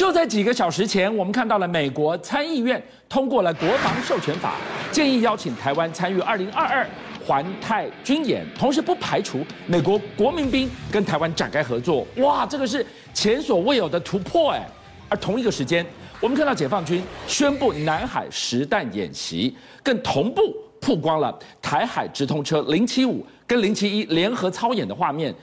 就在几个小时前，我们看到了美国参议院通过了国防授权法，建议邀请台湾参与二零二二环太军演，同时不排除美国国民兵跟台湾展开合作。哇，这个是前所未有的突破哎！而同一个时间，我们看到解放军宣布南海实弹演习，更同步曝光了台海直通车零七五跟零七一联合操演的画面，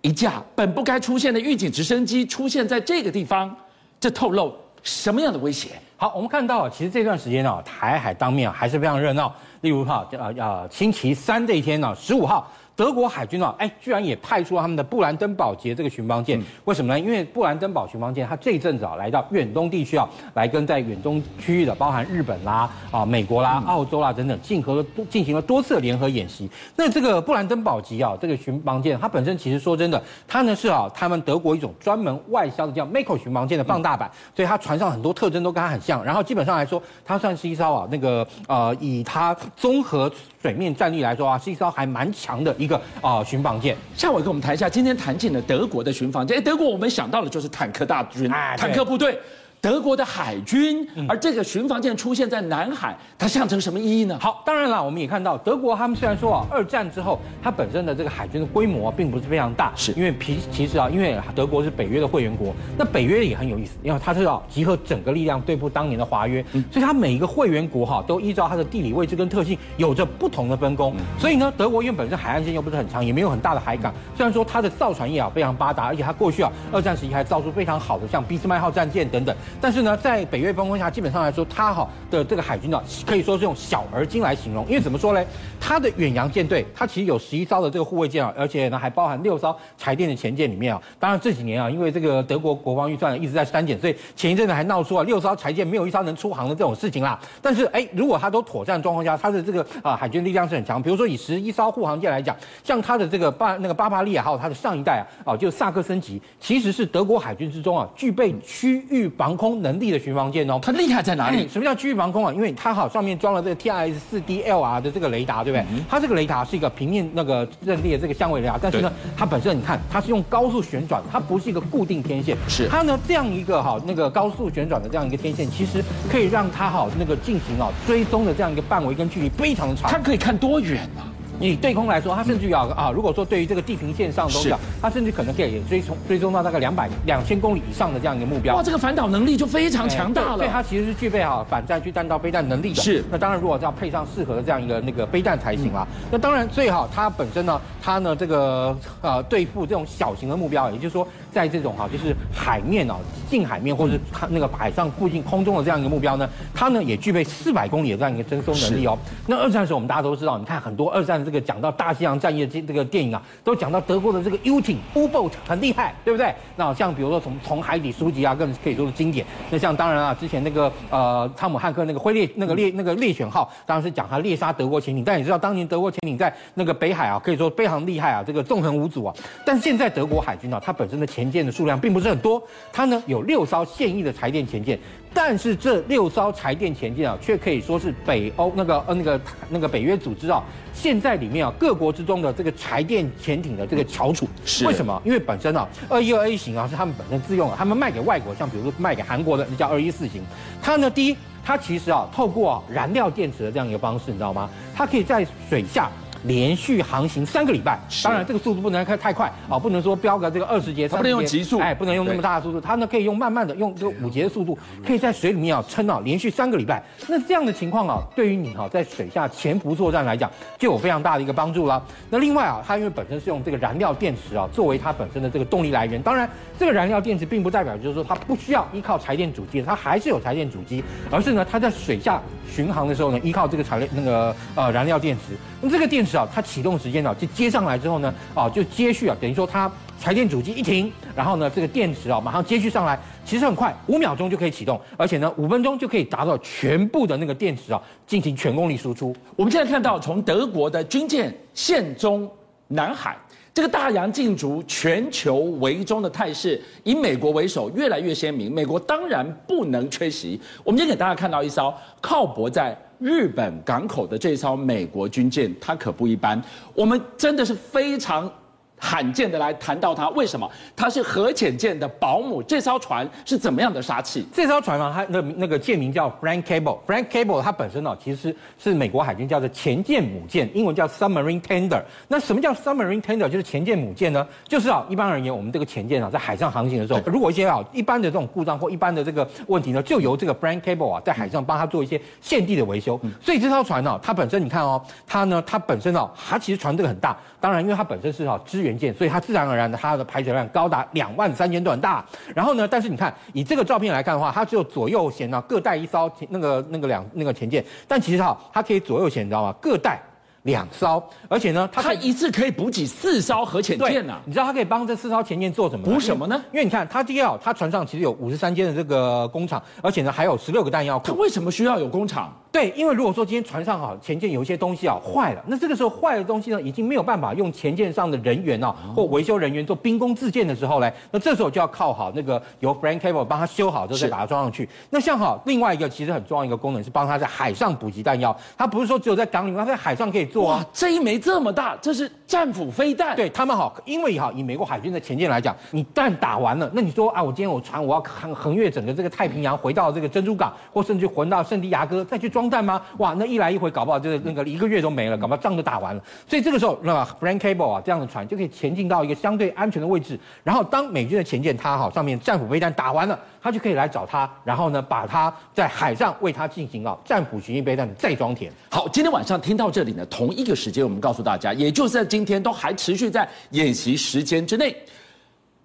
一架本不该出现的预警直升机出现在这个地方。这透露什么样的威胁？好，我们看到，其实这段时间呢，台海当面还是非常热闹。例如哈，呃呃，星期三这一天呢，十五号。德国海军啊，哎，居然也派出了他们的布兰登堡级这个巡防舰，为什么呢？因为布兰登堡巡防舰，它这一阵子啊，来到远东地区啊，来跟在远东区域的，包含日本啦、啊美国啦、澳洲啦等等，进行了进行了多次的联合演习。那这个布兰登堡级啊，这个巡防舰，它本身其实说真的，它呢是啊，他们德国一种专门外销的叫 Mako 巡防舰的放大版，所以它船上很多特征都跟它很像。然后基本上来说，它算是一艘啊，那个呃，以它综合水面战力来说啊，是一艘还蛮强的一。个啊，巡防舰，夏伟跟我们谈一下，今天谈进了德国的巡防舰。哎，德国我们想到的就是坦克大军，坦克部队。德国的海军，而这个巡防舰出现在南海，它象征什么意义呢？好，当然了，我们也看到德国他们虽然说啊，二战之后它本身的这个海军的规模并不是非常大，是因为其其实啊，因为德国是北约的会员国，那北约也很有意思，因为它是要集合整个力量对付当年的华约，所以它每一个会员国哈都依照它的地理位置跟特性有着不同的分工，所以呢，德国因为本身海岸线又不是很长，也没有很大的海港，虽然说它的造船业啊非常发达，而且它过去啊二战时期还造出非常好的像俾斯麦号战舰等等。但是呢，在北约分工下，基本上来说，它哈的这个海军呢，可以说是用小而精来形容。因为怎么说呢？它的远洋舰队，它其实有十一艘的这个护卫舰啊，而且呢还包含六艘柴电的前舰里面啊。当然这几年啊，因为这个德国国防预算一直在删减，所以前一阵子还闹出啊六艘柴舰没有一艘能出航的这种事情啦。但是哎，如果它都妥善状况下，它的这个啊海军力量是很强。比如说以十一艘护航舰来讲，像它的这个巴那个巴巴利亚号，它的上一代啊，啊就萨克森级，其实是德国海军之中啊具备区域防空能力。的巡防舰哦，它厉害在哪里？什么叫区域防空啊？因为它好上面装了这个 T R S 四 D L R 的这个雷达，对不对？它这个雷达是一个平面那个阵列的这个相位雷达，但是呢，它本身你看它是用高速旋转，它不是一个固定天线。是它呢这样一个哈那个高速旋转的这样一个天线，其实可以让它哈那个进行啊追踪的这样一个范围跟距离非常的长。它可以看多远啊？以对空来说，它甚至于啊，如果说对于这个地平线上东西，它甚至可能可以追踪追踪到大概两百两千公里以上的这样一个目标。哇，这个反导能力就非常强大了。所以它其实是具备哈反战区弹道飞弹能力的。是。那当然，如果要配上适合的这样一个那个飞弹才行啦。那当然最好它本身呢，它呢这个呃对付这种小型的目标，也就是说在这种哈就是海面哦近海面或者是它那个海上附近空中的这样一个目标呢，它呢也具备四百公里的这样一个侦搜能力哦。那二战的时候我们大家都知道，你看很多二战的这个讲到大西洋战役的这这个电影啊，都讲到德国的这个 U 艇 U-boat 很厉害，对不对？那像比如说从从海底书籍啊，更可以说是经典。那像当然啊，之前那个呃汤姆汉克那个灰猎那个猎那个猎犬号，当然是讲他猎杀德国潜艇。但你知道当年德国潜艇在那个北海啊，可以说非常厉害啊，这个纵横无阻啊。但是现在德国海军啊，它本身的前舰的数量并不是很多，它呢有六艘现役的柴电潜舰。但是这六艘柴电潜舰啊，却可以说是北欧那个呃那个那个北约组织啊，现在里面啊各国之中的这个柴电潜艇的这个翘楚。是为什么？因为本身啊二一二 A 型啊是他们本身自用的，他们卖给外国，像比如说卖给韩国的那叫二一四型。它呢，第一，它其实啊透过啊燃料电池的这样一个方式，你知道吗？它可以在水下。连续航行三个礼拜，当然这个速度不能开太快啊，不能说飙个这个二十节，它不能用极速，哎，不能用那么大的速度，它呢可以用慢慢的，用这个五节的速度，可以在水里面啊撑啊连续三个礼拜。那这样的情况啊，对于你哈在水下潜伏作战来讲，就有非常大的一个帮助了。那另外啊，它因为本身是用这个燃料电池啊作为它本身的这个动力来源，当然这个燃料电池并不代表就是说它不需要依靠柴电主机，它还是有柴电主机，而是呢它在水下巡航的时候呢，依靠这个柴那个呃燃料电池。那这个电池啊，它启动时间呢，就接上来之后呢，啊，就接续啊，等于说它柴电主机一停，然后呢，这个电池啊，马上接续上来，其实很快，五秒钟就可以启动，而且呢，五分钟就可以达到全部的那个电池啊，进行全功率输出。我们现在看到，从德国的军舰现中南海，这个大洋竞逐、全球围中的态势，以美国为首，越来越鲜明。美国当然不能缺席。我们今天给大家看到一艘靠泊在。日本港口的这艘美国军舰，它可不一般。我们真的是非常罕见的来谈到它，为什么？它是核潜舰的保姆。这艘船是怎么样的杀器？这艘船啊，它那那个舰名叫 Frank Cable。Frank Cable 它本身呢，其实是美国海军叫做潜舰母舰，英文叫 Submarine Tender。那什么叫 Submarine Tender？就是潜舰母舰呢？就是啊，一般而言，我们这个潜舰啊，在海上航行的时候，如果一些啊一般的这种故障或一般的这个问题呢，就由这个 Frank Cable 啊，在海上帮他做一些现地的维修。所以这艘船呢，它本身你看哦，它呢，它本身哦，它其实船这个很大。当然，因为它本身是哈支援舰，所以它自然而然的它的排水量高达两万三千吨大。然后呢，但是你看以这个照片来看的话，它只有左右舷呢各带一艘那个那个两那个前舰，但其实哈它可以左右舷，你知道吗？各带两艘，而且呢，它，它一次可以补给四艘核潜舰呢。你知道它可以帮这四艘潜舰做什么？补什么呢？因为你看它第二，它船上其实有五十三间的这个工厂，而且呢还有十六个弹药库。它为什么需要有工厂？对，因为如果说今天船上哈前舰有一些东西啊坏了，那这个时候坏的东西呢已经没有办法用前舰上的人员啊或维修人员做兵工自建的时候呢，那这时候就要靠好那个由 Frank Cable 帮他修好之后再把它装上去。那像好另外一个其实很重要一个功能是帮他在海上补给弹药，他不是说只有在港里，他在海上可以做啊。这一枚这么大，这是战斧飞弹。对他们好，因为哈以美国海军的前舰来讲，你弹打完了，那你说啊我今天我船我要横横越整个这个太平洋回到这个珍珠港，或甚至回到圣地亚哥再去装弹吗？哇那。一来一回，搞不好就是那个一个月都没了，搞不好仗都打完了。所以这个时候，那 Frank Cable 啊这样的船就可以前进到一个相对安全的位置。然后当美军的前舰它哈上面战斧飞弹打完了，它就可以来找它，然后呢把它在海上为它进行啊战斧巡弋飞弹的再装填。好，今天晚上听到这里呢，同一个时间我们告诉大家，也就是在今天都还持续在演习时间之内。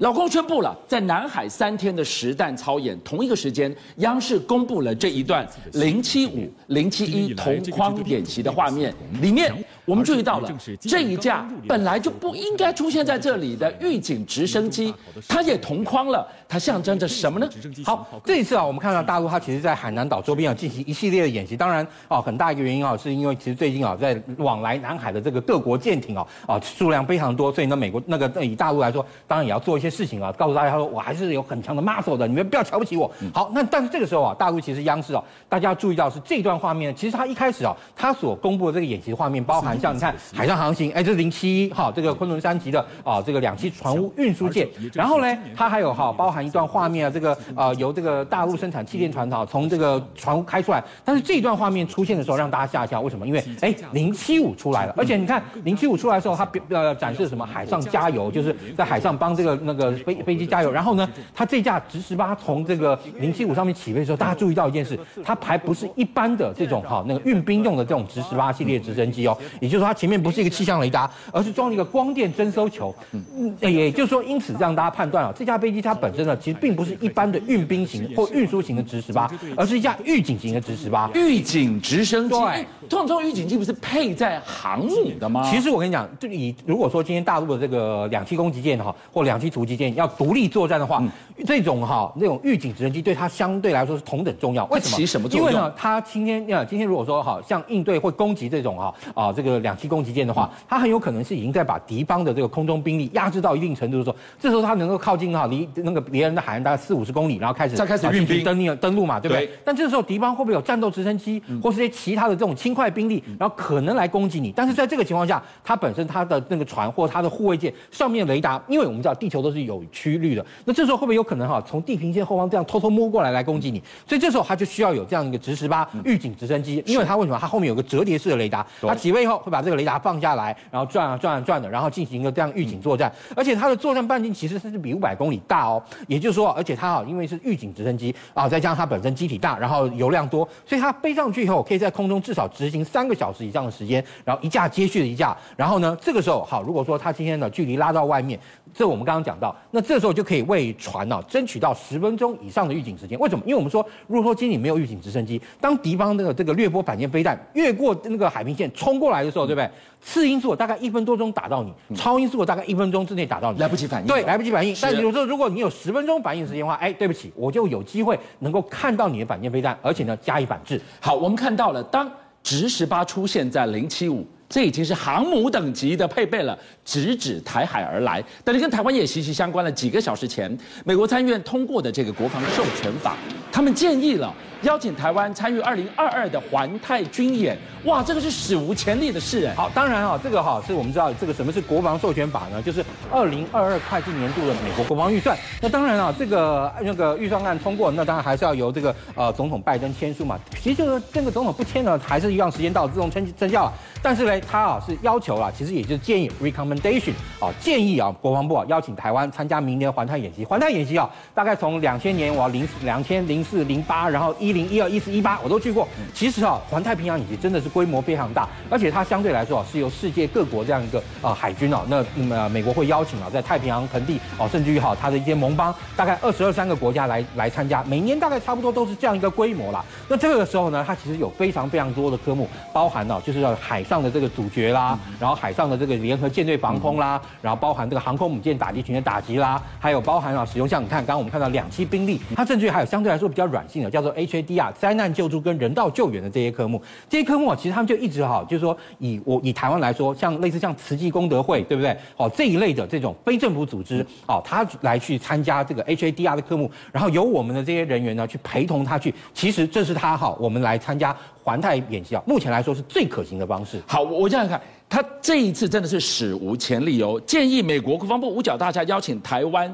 老公宣布了，在南海三天的实弹操演，同一个时间，央视公布了这一段零七五零七一同框演习的画面，里面我们注意到了这一架本来就不应该出现在这里的预警直升机，它也同框了，它象征着什么呢？好，这一次啊，我们看到大陆它其实在海南岛周边啊进行一系列的演习，当然啊，很大一个原因啊，是因为其实最近啊，在往来南海的这个各国舰艇啊啊数量非常多，所以呢，美国那个以大陆来说，当然也要做一些。事情啊，告诉大家说，我还是有很强的 muscle 的，你们不要瞧不起我。好，那但是这个时候啊，大陆其实央视啊，大家要注意到是这段画面，其实它一开始啊，它所公布的这个演习画面，包含像你看海上航行，哎，这是零七一哈，这个昆仑山级的啊，这个两栖船坞运输舰，然后呢，它还有哈，包含一段画面啊，这个呃由这个大陆生产气垫船哈，从这个船坞开出来，但是这一段画面出现的时候，让大家吓一跳，为什么？因为哎，零七五出来了，而且你看零七五出来的时候，它呃展示什么？海上加油，就是在海上帮这个那个飞飞机加油。然后呢，它这架直十八从这个零七五上面起飞的时候，大家注意到一件事，它还不是一般的这种哈那个运兵用的这种直十八系列直升机哦，也就是说它前面不是一个气象雷达，而是装了一个光电侦搜球。嗯，也就是说，因此让大家判断啊，这架飞机它本身呢，其实并不是一般的运兵型或运输型的直十八，而是一架预警型的直十八。预警直升机，对，这种这种预警机不是配在航母的吗？其实我跟你讲，就以如果说今天大陆的这个两栖攻击舰哈或两栖突击舰要独立作战的话，嗯这种哈那种预警直升机对它相对来说是同等重要。为什么？起什么作用？因为呢，它今天呀，今天如果说哈，像应对会攻击这种哈啊这个两栖攻击舰的话，它很有可能是已经在把敌方的这个空中兵力压制到一定程度的时候，这时候它能够靠近哈离那个别人的海岸大概四五十公里，然后开始再开始运兵登陆登陆嘛，对不对？但这个时候敌方会不会有战斗直升机或是些其他的这种轻快兵力，然后可能来攻击你？但是在这个情况下，它本身它的那个船或它的护卫舰上面雷达，因为我们知道地球都是有曲率的，那这时候会不会有可能哈从地平线后方这样偷偷摸过来来攻击你，所以这时候它就需要有这样一个直十八预警直升机，因为它为什么？它后面有个折叠式的雷达，它起飞以后会把这个雷达放下来，然后转啊转啊转的，然后进行一个这样预警作战。而且它的作战半径其实是比五百公里大哦，也就是说，而且它啊因为是预警直升机啊，再加上它本身机体大，然后油量多，所以它飞上去以后可以在空中至少执行三个小时以上的时间，然后一架接续的一架，然后呢这个时候好，如果说它今天的距离拉到外面，这我们刚刚讲到，那这时候就可以为船呢、啊、争取到十分钟以上的预警时间，为什么？因为我们说，如果说今天没有预警直升机，当敌方那个这个掠波反舰飞弹越过那个海平线冲过来时候，对不对？次音速大概一分多钟打到你，超音速大概一分钟之内打到你，来不及反应。对，来不及反应。但有时候，如果你有十分钟反应时间的话，哎，对不起，我就有机会能够看到你的反舰飞弹，而且呢加以反制。好，我们看到了，当直十八出现在零七五。这已经是航母等级的配备了，直指台海而来。但是跟台湾也息息相关了。几个小时前，美国参议院通过的这个国防授权法，他们建议了。邀请台湾参与二零二二的环太军演，哇，这个是史无前例的事哎。好，当然啊，这个哈是我们知道这个什么是国防授权法呢？就是二零二二会计年度的美国国防预算。那当然啊，这个那个预算案通过，那当然还是要由这个呃总统拜登签署嘛。其实就是这个总统不签呢，还是一样时间到自动生生效了。但是呢，他啊是要求啊，其实也就是建议 recommendation 啊，建议啊国防部啊邀请台湾参加明年环太演习。环太演习啊，大概从两千年我要零两千零四零八，然后一。一零一二一四一八我都去过。其实啊，环太平洋演习真的是规模非常大，而且它相对来说啊，是由世界各国这样一个呃海军啊，那那么美国会邀请啊，在太平洋盆地哦，甚至于哈它的一些盟邦，大概二十二三个国家来来参加，每年大概差不多都是这样一个规模啦。那这个时候呢，它其实有非常非常多的科目，包含了就是要海上的这个主角啦，然后海上的这个联合舰队防空啦，然后包含这个航空母舰打击群的打击啦，还有包含啊使用像你看刚刚我们看到两栖兵力，它甚至于还有相对来说比较软性的叫做 H。D 啊，灾难救助跟人道救援的这些科目，这些科目啊，其实他们就一直哈，就是说以我以台湾来说，像类似像慈济功德会，对不对？哦，这一类的这种非政府组织，哦，他来去参加这个 HADR 的科目，然后由我们的这些人员呢去陪同他去，其实这是他哈，我们来参加环太演习啊，目前来说是最可行的方式。好，我这样看，他这一次真的是史无前例哦，建议美国国防部五角大厦邀请台湾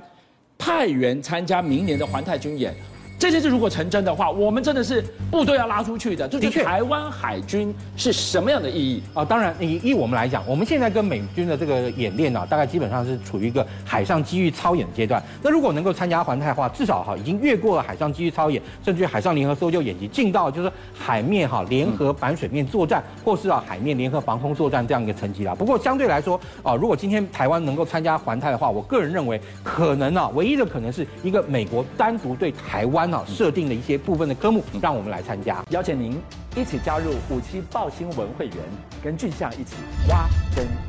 派员参加明年的环太军演。这件事如果成真的话，我们真的是部队要拉出去的。就是台湾海军是什么样的意义啊？当然，以以我们来讲，我们现在跟美军的这个演练呢、啊，大概基本上是处于一个海上机遇操演阶段。那如果能够参加环太的话，至少哈已经越过了海上机遇操演，甚至于海上联合搜救演习，进到就是海面哈联合反水面作战，或是啊海面联合防空作战这样一个层级了。不过相对来说啊，如果今天台湾能够参加环太的话，我个人认为可能啊，唯一的可能是一个美国单独对台湾。设定了一些部分的科目，让我们来参加。邀请您一起加入五七报新闻会员，跟俊相一起挖真。